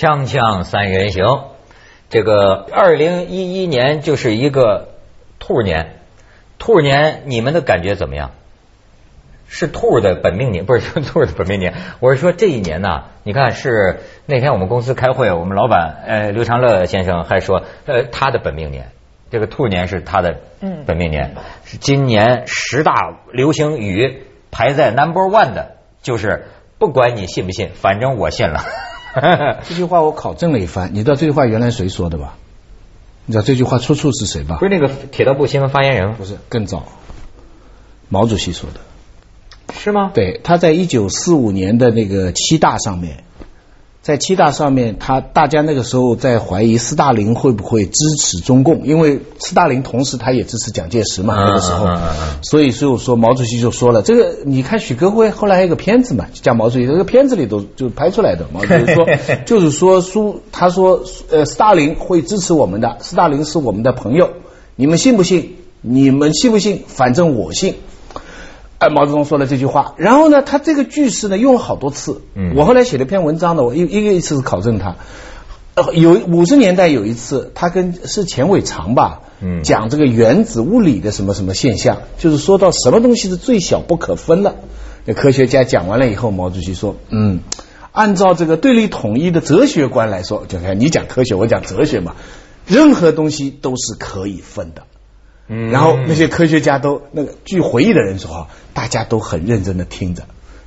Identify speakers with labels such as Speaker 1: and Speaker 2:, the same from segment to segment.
Speaker 1: 锵锵三人行，这个二零一一年就是一个兔年，兔年你们的感觉怎么样？是兔的本命年，不是说兔的本命年。我是说这一年呐，你看是那天我们公司开会，我们老板呃刘长乐先生还说，呃他的本命年，这个兔年是他的本命年，是今年十大流行语排在 number one 的，就是不管你信不信，反正我信了。
Speaker 2: 这句话我考证了一番，你知道这句话原来谁说的吧？你知道这句话出处是谁吧？
Speaker 1: 不是那个铁道部新闻发言人吗？
Speaker 2: 不是，更早，毛主席说的。
Speaker 1: 是吗？
Speaker 2: 对，他在一九四五年的那个七大上面，在七大上面，他大家那个时候在怀疑斯大林会不会支持中共，因为斯大林同时他也支持蒋介石嘛，那个时候，所以所以我说毛主席就说了，这个你看许戈辉后来还有个片子嘛，讲毛主席这个片子里都就拍出来的，毛主席说就是说苏他说呃斯大林会支持我们的，斯大林是我们的朋友，你们信不信？你们信不信？反正我信。哎，毛泽东说了这句话，然后呢，他这个句式呢用了好多次。嗯，我后来写了篇文章呢，我一一个一次是考证他。呃，有五十年代有一次，他跟是钱伟长吧，嗯，讲这个原子物理的什么什么现象，就是说到什么东西是最小不可分了。那科学家讲完了以后，毛主席说，嗯，按照这个对立统一的哲学观来说，就看你讲科学，我讲哲学嘛，任何东西都是可以分的。然后那些科学家都那个据回忆的人说哈，大家都很认真的听着，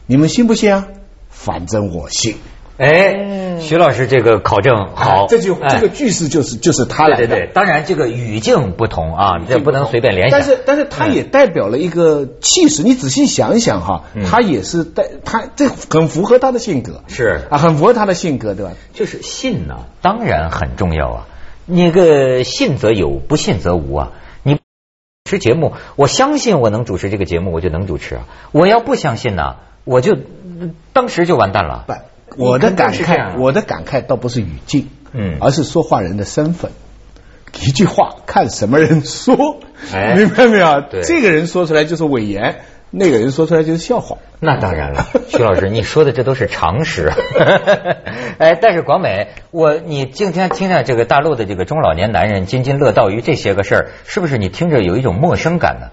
Speaker 2: 你们信不信啊？反正我信。
Speaker 1: 哎，徐老师这个考证好，
Speaker 2: 这句这个句式就是就是他来
Speaker 1: 的。对对对，当然这个语境不同啊，这不能随便联想。
Speaker 2: 但是但是他也代表了一个气势，你仔细想一想哈，他也是代他这很符合他的性格，
Speaker 1: 是
Speaker 2: 啊，很符合他的性格，对吧？
Speaker 1: 就是信呢，当然很重要啊。那个信则有，不信则无啊。持节目，我相信我能主持这个节目，我就能主持啊！我要不相信呢，我就当时就完蛋了。
Speaker 2: 不，我的感慨，我的感慨倒不是语境，嗯，而是说话人的身份。一句话看什么人说，明白没有？这个人说出来就是伪言。那个人说出来就是笑话，
Speaker 1: 那当然了，徐老师，你说的这都是常识。哎，但是广美，我你今天听见这个大陆的这个中老年男人津津乐道于这些个事儿，是不是你听着有一种陌生感呢？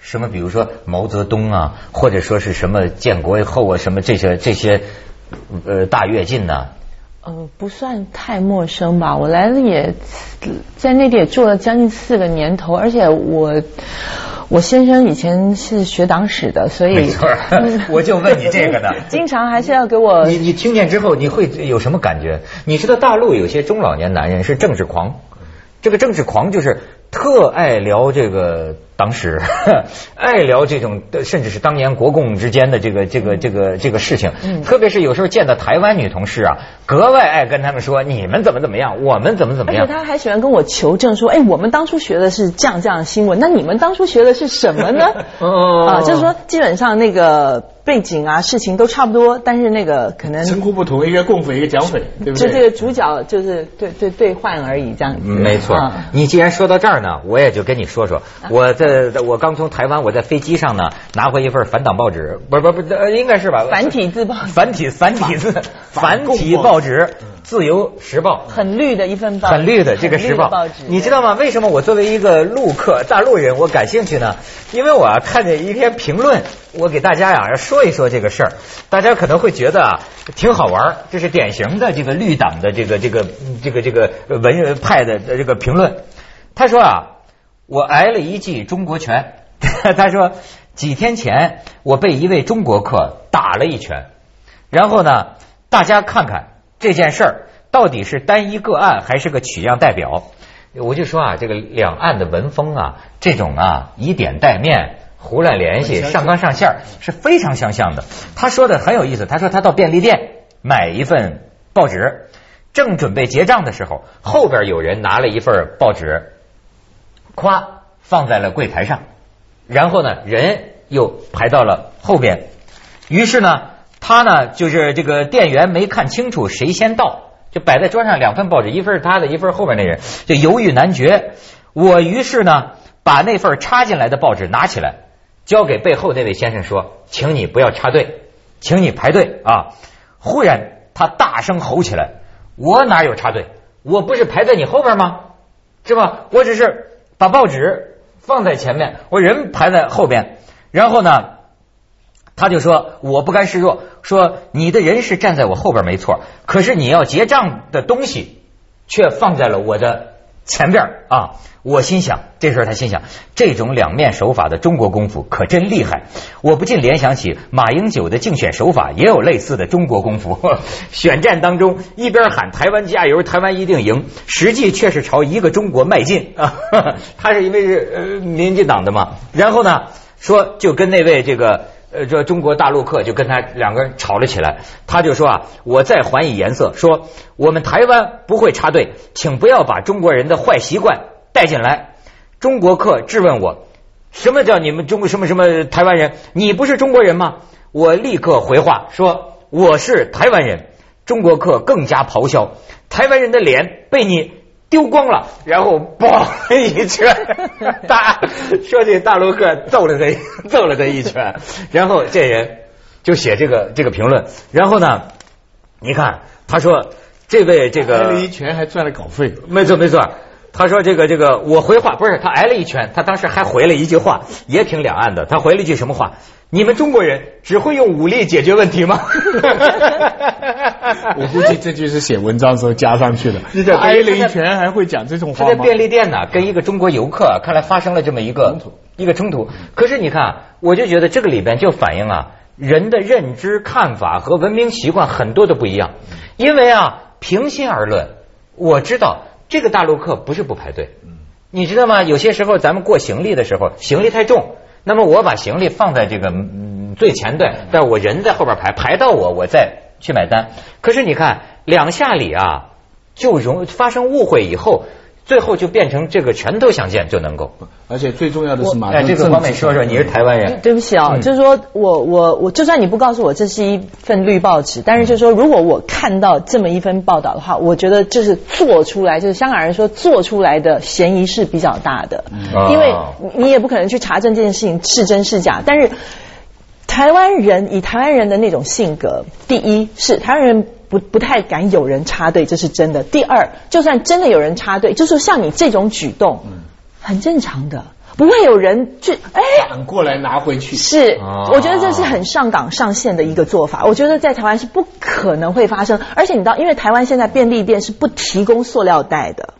Speaker 1: 什么，比如说毛泽东啊，或者说是什么建国以后啊，什么这些这些呃大跃进呢？
Speaker 3: 呃，不算太陌生吧。我来了也在内地也住了将近四个年头，而且我。我先生以前是学党史的，所以
Speaker 1: 没错，我就问你这个呢。
Speaker 3: 经常还是要给我。
Speaker 1: 你你听见之后，你会有什么感觉？你知道大陆有些中老年男人是政治狂，这个政治狂就是特爱聊这个。当时 爱聊这种，甚至是当年国共之间的这个这个这个这个事情，特别是有时候见到台湾女同事啊，格外爱跟他们说你们怎么怎么样，我们怎么怎么样。
Speaker 3: 而且他还喜欢跟我求证说，哎，我们当初学的是这样这样的新闻，那你们当初学的是什么呢？啊，就是说基本上那个。背景啊，事情都差不多，但是那个可能
Speaker 2: 称呼不同，一个共匪，一个蒋匪，对不对？
Speaker 3: 就这个主角就是对对对换而已，这样子。
Speaker 1: 没错，你既然说到这儿呢，我也就跟你说说，我在我刚从台湾，我在飞机上呢拿回一份反党报纸，不不不，应该是吧？
Speaker 3: 繁体字报，
Speaker 1: 繁体繁体字繁体报纸。自由时报
Speaker 3: 很绿的一份报，
Speaker 1: 很绿的这个时报，你知道吗？为什么我作为一个陆客、大陆人，我感兴趣呢？因为我啊看见一篇评论，我给大家呀要说一说这个事儿，大家可能会觉得啊挺好玩这是典型的这个绿党的这个这个这个这个文派的这个评论。他说啊，我挨了一记中国拳。他说几天前我被一位中国客打了一拳，然后呢，大家看看。这件事儿到底是单一个案还是个取样代表？我就说啊，这个两岸的文风啊，这种啊以点带面、胡乱联系、上纲上线是非常相像的。他说的很有意思，他说他到便利店买一份报纸，正准备结账的时候，后边有人拿了一份报纸，咵放在了柜台上，然后呢人又排到了后边，于是呢。他呢，就是这个店员没看清楚谁先到，就摆在桌上两份报纸，一份是他的，一份后边那人，就犹豫难决。我于是呢，把那份插进来的报纸拿起来，交给背后那位先生说：“请你不要插队，请你排队啊！”忽然他大声吼起来：“我哪有插队？我不是排在你后边吗？是吧？我只是把报纸放在前面，我人排在后边，然后呢，他就说我不甘示弱，说你的人是站在我后边没错，可是你要结账的东西却放在了我的前边啊。我心想，这时候他心想，这种两面手法的中国功夫可真厉害。我不禁联想起马英九的竞选手法，也有类似的中国功夫。选战当中，一边喊台湾加油，台湾一定赢，实际却是朝一个中国迈进啊。他是因为是呃民进党的嘛，然后呢说就跟那位这个。呃，这中国大陆客就跟他两个人吵了起来，他就说啊，我再还以颜色，说我们台湾不会插队，请不要把中国人的坏习惯带进来。中国客质问我，什么叫你们中国什么什么台湾人？你不是中国人吗？我立刻回话说我是台湾人。中国客更加咆哮，台湾人的脸被你。丢光了，然后嘣一拳，大说这大陆客揍了他，揍了他一拳，然后这人就写这个这个评论，然后呢，你看他说这位这个
Speaker 2: 挨了一拳还赚了稿费，
Speaker 1: 没错没错。他说这个这个我回话不是他挨了一拳，他当时还回了一句话，也挺两岸的。他回了一句什么话？你们中国人只会用武力解决问题吗？
Speaker 2: 我估计这句是写文章时候加上去的。挨了一拳还会讲这种话
Speaker 1: 吗？他在便利店呢，跟一个中国游客，看来发生了这么一个一个冲突。可是你看，我就觉得这个里边就反映啊，人的认知、看法和文明习惯很多都不一样。因为啊，平心而论，我知道。这个大陆客不是不排队，你知道吗？有些时候咱们过行李的时候，行李太重，那么我把行李放在这个最前段，但我人在后边排，排到我我再去买单。可是你看两下里啊，就容发生误会以后。最后就变成这个拳头相见就能够，
Speaker 2: 而且最重要的是马
Speaker 1: 哎，这个方面说说，你是台湾人。
Speaker 3: 对不起啊，就是说我我我，就算你不告诉我这是一份绿报纸，但是就是说，如果我看到这么一份报道的话，我觉得就是做出来，就是香港人说做出来的嫌疑是比较大的，因为你也不可能去查证这件事情是真是假。但是台湾人以台湾人的那种性格，第一是台湾人。不不太敢有人插队，这是真的。第二，就算真的有人插队，就是像你这种举动，嗯很正常的，不会有人去哎
Speaker 2: 反过来拿回去。
Speaker 3: 是，我觉得这是很上岗上线的一个做法。我觉得在台湾是不可能会发生，而且你知道，因为台湾现在便利店是不提供塑料袋的。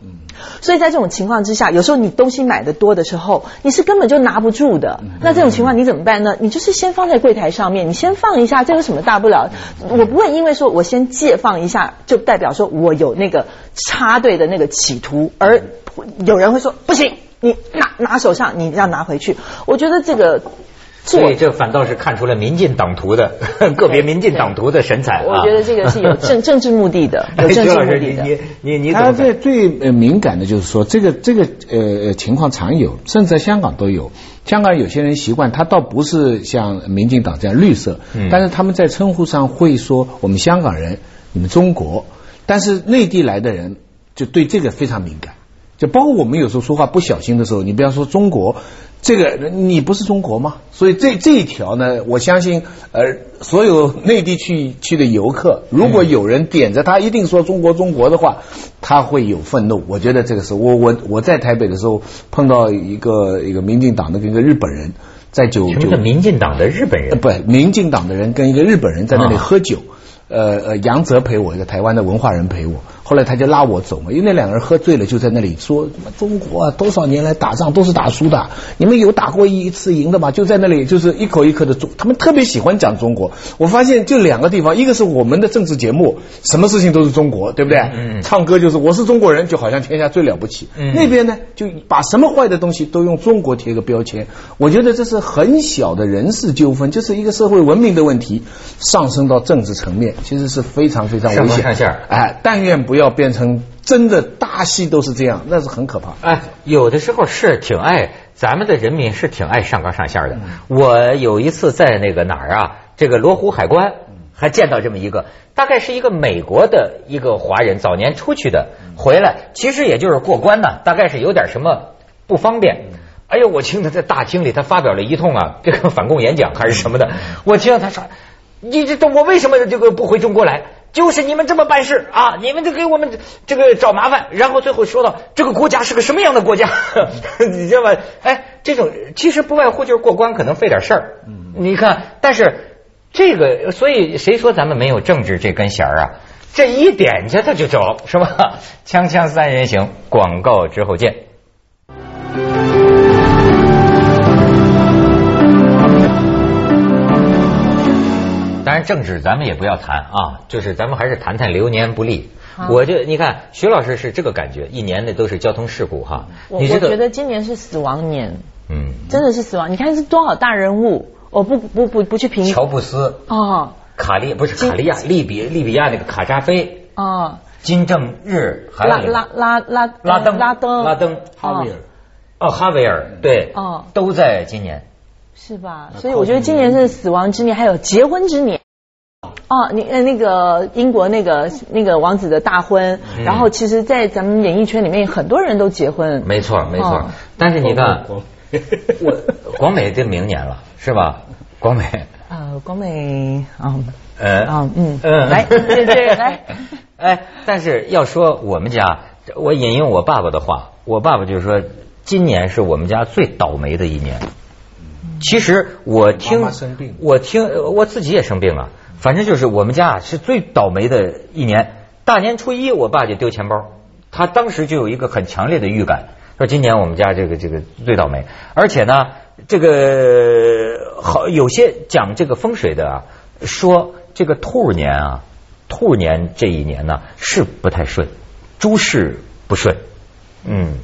Speaker 3: 所以在这种情况之下，有时候你东西买的多的时候，你是根本就拿不住的。那这种情况你怎么办呢？你就是先放在柜台上面，你先放一下，这有什么大不了？我不会因为说我先借放一下，就代表说我有那个插队的那个企图，而有人会说不行，你拿拿手上，你要拿回去。我觉得这个。
Speaker 1: 所以这反倒是看出了民进党徒的 个别民进党徒的神采
Speaker 3: 我觉得这个是有政 政治目的的，有政治目的的。
Speaker 1: 你你你
Speaker 2: 他最最敏感的就是说，这个这个呃情况常有，甚至在香港都有。香港有些人习惯，他倒不是像民进党这样绿色，但是他们在称呼上会说我们香港人，你们中国。但是内地来的人就对这个非常敏感，就包括我们有时候说话不小心的时候，你比方说中国。这个你不是中国吗？所以这这一条呢，我相信呃，所有内地去去的游客，如果有人点着他一定说中国中国的话，他会有愤怒。我觉得这个是我我我在台北的时候碰到一个一个民进党的跟一个日本人在酒
Speaker 1: 什么民进党的日本人？
Speaker 2: 不，民进党的人跟一个日本人在那里喝酒。呃呃，杨泽陪我，一个台湾的文化人陪我。后来他就拉我走嘛，因为那两个人喝醉了，就在那里说：“中国啊，多少年来打仗都是打输的，你们有打过一次赢的吗？”就在那里，就是一口一口的中，他们特别喜欢讲中国。我发现就两个地方，一个是我们的政治节目，什么事情都是中国，对不对？嗯。唱歌就是我是中国人，就好像天下最了不起。嗯。那边呢，就把什么坏的东西都用中国贴个标签。我觉得这是很小的人事纠纷，就是一个社会文明的问题，上升到政治层面，其实是非常非常危险。哎，但愿不要。要变成真的大戏都是这样，那是很可怕。
Speaker 1: 哎，有的时候是挺爱咱们的人民是挺爱上纲上线的。我有一次在那个哪儿啊，这个罗湖海关还见到这么一个，大概是一个美国的一个华人，早年出去的，回来其实也就是过关呢，大概是有点什么不方便。哎呦，我听他在大厅里他发表了一通啊，这个反共演讲还是什么的，我听他说。你这我为什么这个不回中国来？就是你们这么办事啊，你们就给我们这个找麻烦，然后最后说到这个国家是个什么样的国家，你知道吧？哎，这种其实不外乎就是过关可能费点事儿。你看，但是这个，所以谁说咱们没有政治这根弦儿啊？这一点下他就走，是吧？锵锵三人行，广告之后见。当然，政治咱们也不要谈啊，就是咱们还是谈谈流年不利。我就你看，徐老师是这个感觉，一年的都是交通事故哈。
Speaker 3: 我我觉得今年是死亡年，嗯，真的是死亡。你看是多少大人物，我不不不不去评。
Speaker 1: 乔布斯。哦，卡利不是卡利亚，利比利比亚那个卡扎菲。哦，金正日，还
Speaker 3: 拉拉拉拉
Speaker 1: 拉登
Speaker 3: 拉登。
Speaker 1: 拉登。
Speaker 2: 哈维尔。
Speaker 1: 哦哈维尔对。哦。都在今年。
Speaker 3: 是吧？所以我觉得今年是死亡之年，还有结婚之年。哦，你呃那个英国那个那个王子的大婚，然后其实，在咱们演艺圈里面，很多人都结婚。
Speaker 1: 没错，没错。但是你看，我广美这明年了，是吧？广美。
Speaker 3: 呃，广美啊，呃啊嗯嗯，来，
Speaker 1: 对对来。哎，但是要说我们家，我引用我爸爸的话，我爸爸就是说，今年是我们家最倒霉的一年。其实我听，我听我自己也生病了，反正就是我们家是最倒霉的一年。大年初一，我爸就丢钱包，他当时就有一个很强烈的预感，说今年我们家这个这个最倒霉。而且呢，这个好有些讲这个风水的啊，说这个兔年啊，兔年这一年呢是不太顺，诸事不顺。
Speaker 2: 嗯，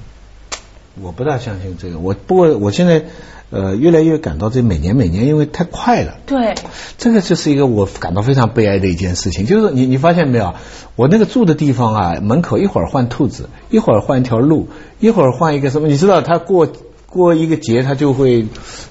Speaker 2: 我不大相信这个，我不过我现在。呃，越来越感到这每年每年因为太快了，
Speaker 3: 对，
Speaker 2: 这个就是一个我感到非常悲哀的一件事情。就是你你发现没有，我那个住的地方啊，门口一会儿换兔子，一会儿换一条路，一会儿换一个什么，你知道他过。过一个节，他就会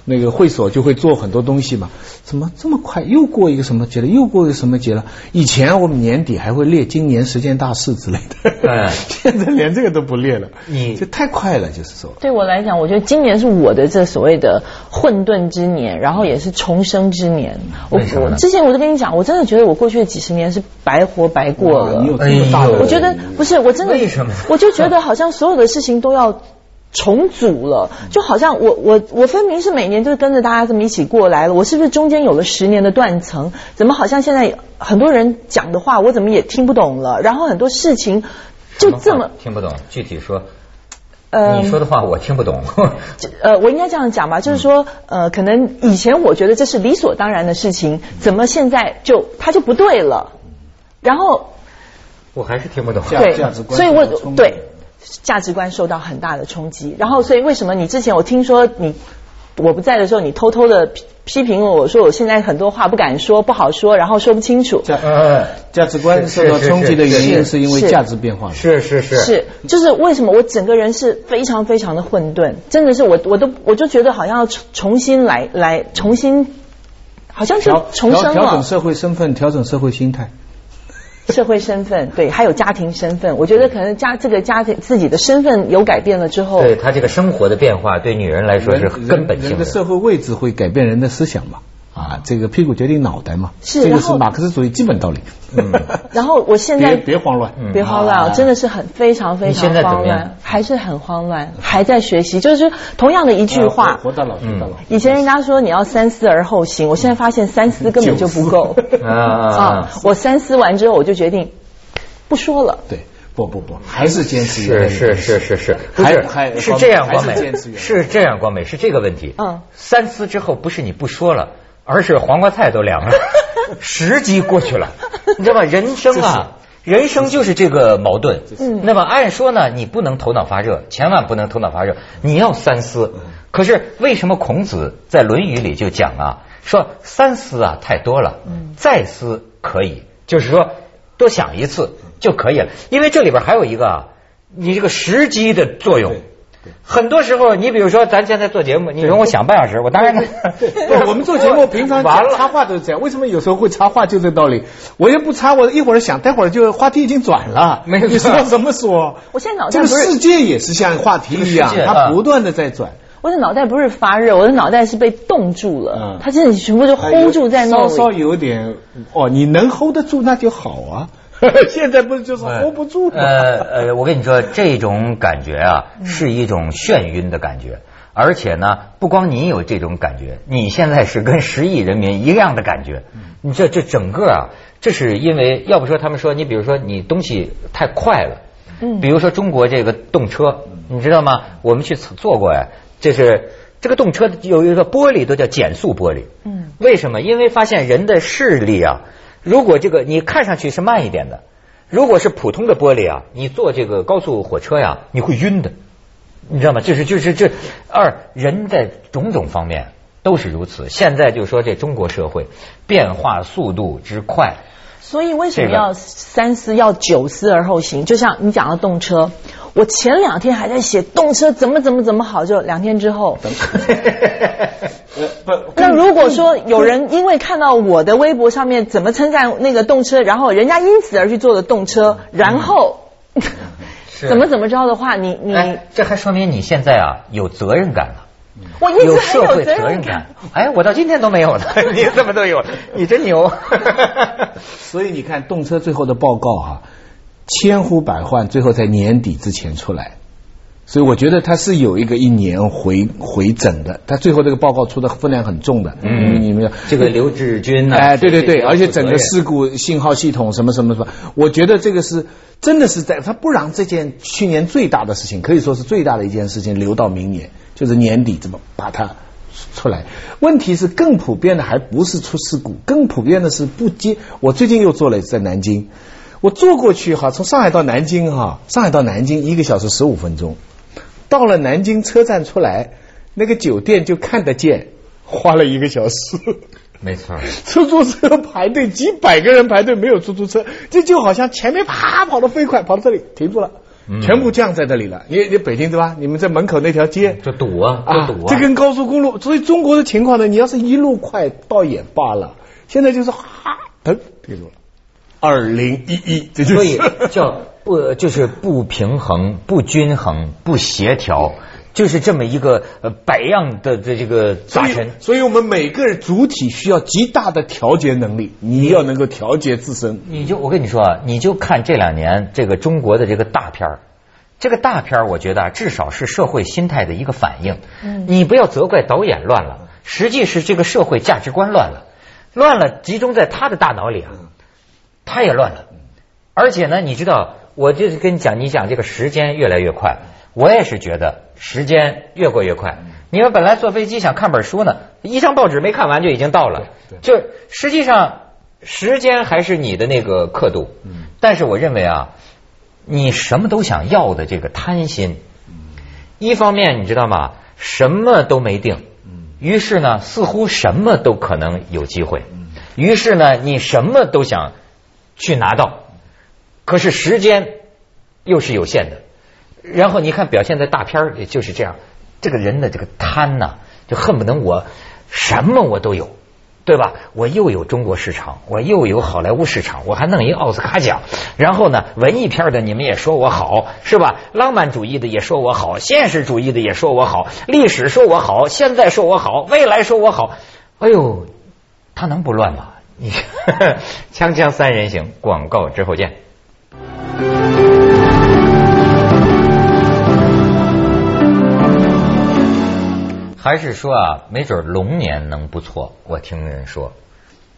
Speaker 2: 那个会所就会做很多东西嘛。怎么这么快又过一个什么节了？又过一个什么节了？以前我们年底还会列今年十件大事之类的，哎，现在连这个都不列了。你这太快了，就是说。
Speaker 3: 对我来讲，我觉得今年是我的这所谓的混沌之年，然后也是重生之年。
Speaker 1: 我我
Speaker 3: 之前我就跟你讲，我真的觉得我过去的几十年是白活白过了。我觉得不是，我真的
Speaker 1: 为什么？
Speaker 3: 我就觉得好像所有的事情都要。重组了，就好像我我我分明是每年就是跟着大家这么一起过来了，我是不是中间有了十年的断层？怎么好像现在很多人讲的话，我怎么也听不懂了？然后很多事情就这么
Speaker 1: 听不懂，具体说，呃，你说的话我听不懂。
Speaker 3: 呃，我应该这样讲吧，就是说，呃，可能以前我觉得这是理所当然的事情，怎么现在就它就不对了？然后
Speaker 1: 我还是听不懂，
Speaker 3: 对，所以我对。价值观受到很大的冲击，然后所以为什么你之前我听说你我不在的时候，你偷偷的批批评我说我现在很多话不敢说，不好说，然后说不清楚。
Speaker 2: 价呃价值观受到冲击的原因是因为价值变化。
Speaker 1: 是是是
Speaker 3: 是，就是为什么我整个人是非常非常的混沌，真的是我我都我就觉得好像要重新来来重新，好像是重生了。
Speaker 2: 调整社会身份，调整社会心态。
Speaker 3: 社会身份对，还有家庭身份，我觉得可能家这个家庭自己的身份有改变了之后，
Speaker 1: 对他这个生活的变化，对女人来说是根本性的。
Speaker 2: 人的社会位置会改变人的思想嘛？啊，这个屁股决定脑袋嘛，
Speaker 3: 是
Speaker 2: 这个是马克思主义基本道理。
Speaker 3: 嗯，然后我现在
Speaker 2: 别慌乱，
Speaker 3: 别慌乱，真的是很非常非常慌乱，还是很慌乱，还在学习，就是同样的一句话，
Speaker 2: 活到老学到老。
Speaker 3: 以前人家说你要三思而后行，我现在发现三思根本就不够啊！我三思完之后，我就决定不说了。
Speaker 2: 对，不不不，还是坚持
Speaker 1: 是是是是是，还还是这样，光美是这样，光美是这个问题。嗯，三思之后不是你不说了。而是黄瓜菜都凉了，时机过去了，你知道吧？人生啊，人生就是这个矛盾。那么按说呢，你不能头脑发热，千万不能头脑发热，你要三思。可是为什么孔子在《论语》里就讲啊，说三思啊太多了，再思可以，就是说多想一次就可以了。因为这里边还有一个啊，你这个时机的作用。很多时候，你比如说，咱现在做节目，你容我想半小时，我当然
Speaker 2: 不。我们做节目平常 完了插话都是这样，为什么有时候会插话？就这道理。我又不插，我一会儿想，待会儿就话题已经转了。
Speaker 1: 没
Speaker 2: 你说怎么说？
Speaker 3: 我现在脑袋
Speaker 2: 这个世界也是像话题一样，它不断的在转。
Speaker 3: 我的脑袋不是发热，我的脑袋是被冻住了。嗯，它真的全部就 hold 住在那
Speaker 2: 里。稍稍有点哦，你能 hold 得住那就好啊。现在不是就是 hold 不住吗？呃
Speaker 1: 呃，我跟你说，这种感觉啊，是一种眩晕的感觉，而且呢，不光你有这种感觉，你现在是跟十亿人民一样的感觉。你这这整个啊，这是因为要不说他们说你比如说你东西太快了，嗯，比如说中国这个动车，你知道吗？我们去坐过呀。就是这个动车有一个玻璃都叫减速玻璃，嗯，为什么？因为发现人的视力啊，如果这个你看上去是慢一点的，如果是普通的玻璃啊，你坐这个高速火车呀，你会晕的，你知道吗？就是就是这二人在种种方面都是如此。现在就说这中国社会变化速度之快。
Speaker 3: 所以为什么要三思要九思而后行？就像你讲的动车，我前两天还在写动车怎么怎么怎么好，就两天之后。那如果说有人因为看到我的微博上面怎么称赞那个动车，然后人家因此而去坐的动车，然后 怎么怎么着的话，你你
Speaker 1: 这还说明你现在啊有责任感了。
Speaker 3: 我一直
Speaker 1: 有社会责任感，哎，我到今天都没有呢，你怎么都有？你真牛！
Speaker 2: 所以你看，动车最后的报告哈，千呼百唤，最后在年底之前出来。所以我觉得它是有一个一年回回整的，它最后这个报告出的分量很重的。嗯，你们
Speaker 1: 这个刘志军呢？
Speaker 2: 哎，对对对，而且整个事故信号系统什么什么什么，我觉得这个是真的是在他不让这件去年最大的事情，可以说是最大的一件事情留到明年。就是年底怎么把它出来？问题是更普遍的还不是出事故，更普遍的是不接。我最近又做了在南京，我坐过去哈，从上海到南京哈，上海到南京一个小时十五分钟，到了南京车站出来，那个酒店就看得见，花了一个小时。
Speaker 1: 没错，
Speaker 2: 出租车排队几百个人排队，没有出租车，这就好像前面啪跑得飞快，跑到这里停住了。全部降在这里了，你你北京对吧？你们在门口那条街
Speaker 1: 就堵啊，就堵啊！
Speaker 2: 这跟高速公路，所以中国的情况呢，你要是一路快倒也罢了，现在就是哈，腾停住了。二零一一，
Speaker 1: 所以叫不就是不平衡、不均衡、不协调。就是这么一个呃百样的的这个杂陈，
Speaker 2: 所以我们每个人主体需要极大的调节能力，你要能够调节自身。
Speaker 1: 你就我跟你说啊，你就看这两年这个中国的这个大片儿，这个大片儿，我觉得啊至少是社会心态的一个反应。嗯，你不要责怪导演乱了，实际是这个社会价值观乱了，乱了集中在他的大脑里啊，他也乱了。而且呢，你知道，我就是跟你讲，你讲这个时间越来越快。我也是觉得时间越过越快。你们本来坐飞机想看本书呢，一张报纸没看完就已经到了。就实际上时间还是你的那个刻度。但是我认为啊，你什么都想要的这个贪心，一方面你知道吗？什么都没定。于是呢，似乎什么都可能有机会。于是呢，你什么都想去拿到。可是时间又是有限的。然后你看表现在大片儿，也就是这样，这个人的这个贪呐，就恨不能我什么我都有，对吧？我又有中国市场，我又有好莱坞市场，我还弄一奥斯卡奖。然后呢，文艺片的你们也说我好，是吧？浪漫主义的也说我好，现实主义的也说我好，历史说我好，现在说我好，未来说我好。哎呦，他能不乱吗？你 锵锵三人行，广告之后见。还是说啊，没准龙年能不错。我听人说，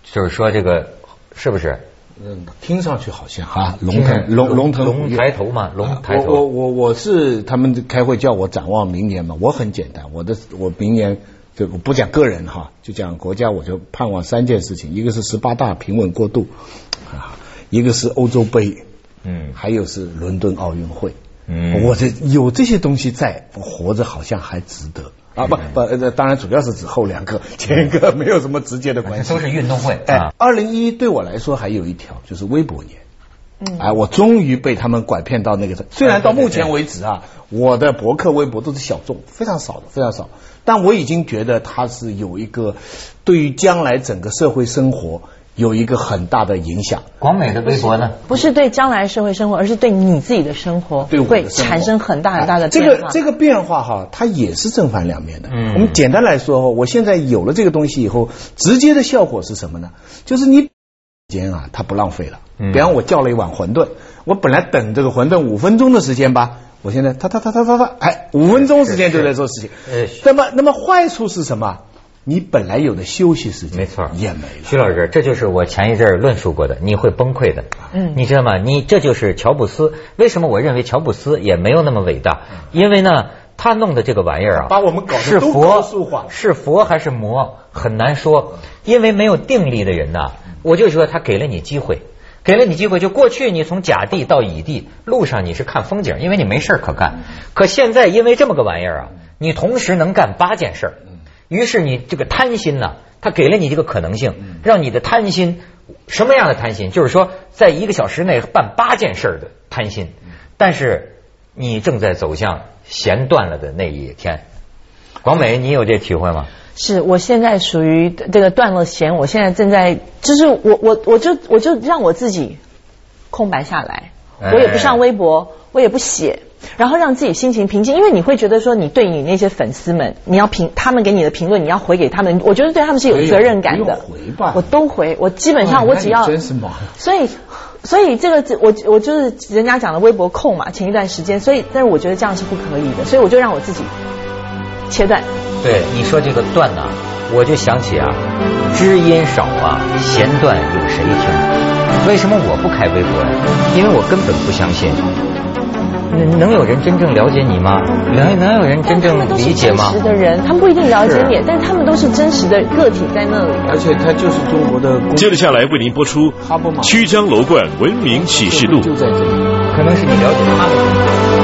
Speaker 1: 就是说这个是不是？
Speaker 2: 嗯，听上去好像哈，龙腾龙龙腾
Speaker 1: 龙抬头嘛，龙抬头。
Speaker 2: 我我我我是他们开会叫我展望明年嘛，我很简单，我的我明年就不讲个人哈，就讲国家，我就盼望三件事情，一个是十八大平稳过渡啊，一个是欧洲杯，嗯，还有是伦敦奥运会。嗯，我这有这些东西在，我活着好像还值得。啊不不，当然主要是指后两个，前一个没有什么直接的关系。
Speaker 1: 都是运动会。哎，
Speaker 2: 二零一对我来说还有一条，就是微博年。嗯。哎，我终于被他们拐骗到那个。虽然到目前为止啊，我的博客、微博都是小众，非常少的，非常少。但我已经觉得它是有一个对于将来整个社会生活有一个很大的影响。
Speaker 1: 广美的微博呢？
Speaker 3: 不是对将来社会生活，而是对你自己的生活，
Speaker 2: 对
Speaker 3: 会产生很大很大的
Speaker 2: 变化。这个这个变化哈，它也是正反两面的。
Speaker 1: 嗯，
Speaker 2: 我们简单来说，我现在有了这个东西以后，直接的效果是什么呢？就是你时间啊，它不浪费了。
Speaker 1: 嗯，
Speaker 2: 比方我叫了一碗馄饨，我本来等这个馄饨五分钟的时间吧，我现在他他他他他他，哎，五分钟时间就在做事情。呃，那么那么坏处是什么？你本来有的休息时间，
Speaker 1: 没错，
Speaker 2: 也没了。
Speaker 1: 徐老师，这就是我前一阵论述过的，你会崩溃的。嗯，你知道吗？你这就是乔布斯。为什么我认为乔布斯也没有那么伟大？因为呢，他弄的这个玩意儿啊，
Speaker 2: 把我们搞
Speaker 1: 是佛是佛还是魔，很难说。因为没有定力的人呐，我就说他给了你机会，给了你机会。就过去你从甲地到乙地路上你是看风景，因为你没事可干。可现在因为这么个玩意儿啊，你同时能干八件事。于是你这个贪心呢，他给了你这个可能性，让你的贪心什么样的贪心？就是说，在一个小时内办八件事的贪心。但是你正在走向弦断了的那一天。广美，你有这体会吗？
Speaker 3: 是我现在属于这个断了弦，我现在正在，就是我我我就我就让我自己空白下来，我也不上微博，我也不写。然后让自己心情平静，因为你会觉得说，你对你那些粉丝们，你要评他们给你的评论，你要回给他们。我觉得对他们是有责任感的。
Speaker 2: 回吧，
Speaker 3: 我都回。我基本上我只要。
Speaker 2: 真是忙。
Speaker 3: 所以，所以这个我我就是人家讲的微博控嘛，前一段时间，所以但是我觉得这样是不可以的，所以我就让我自己切断。
Speaker 1: 对你说这个断呢，我就想起啊，知音少啊，弦断有谁听？为什么我不开微博呀？因为我根本不相信。能能有人真正了解你吗？能能有人真正理解吗？
Speaker 3: 真实的人，他们不一定了解你，但他们都是真实的个体在那里。
Speaker 2: 而且他就是中国的。
Speaker 4: 接着下来为您播出《曲江楼观文明启示录》。
Speaker 2: 就在这里，
Speaker 1: 可能是你了解他们。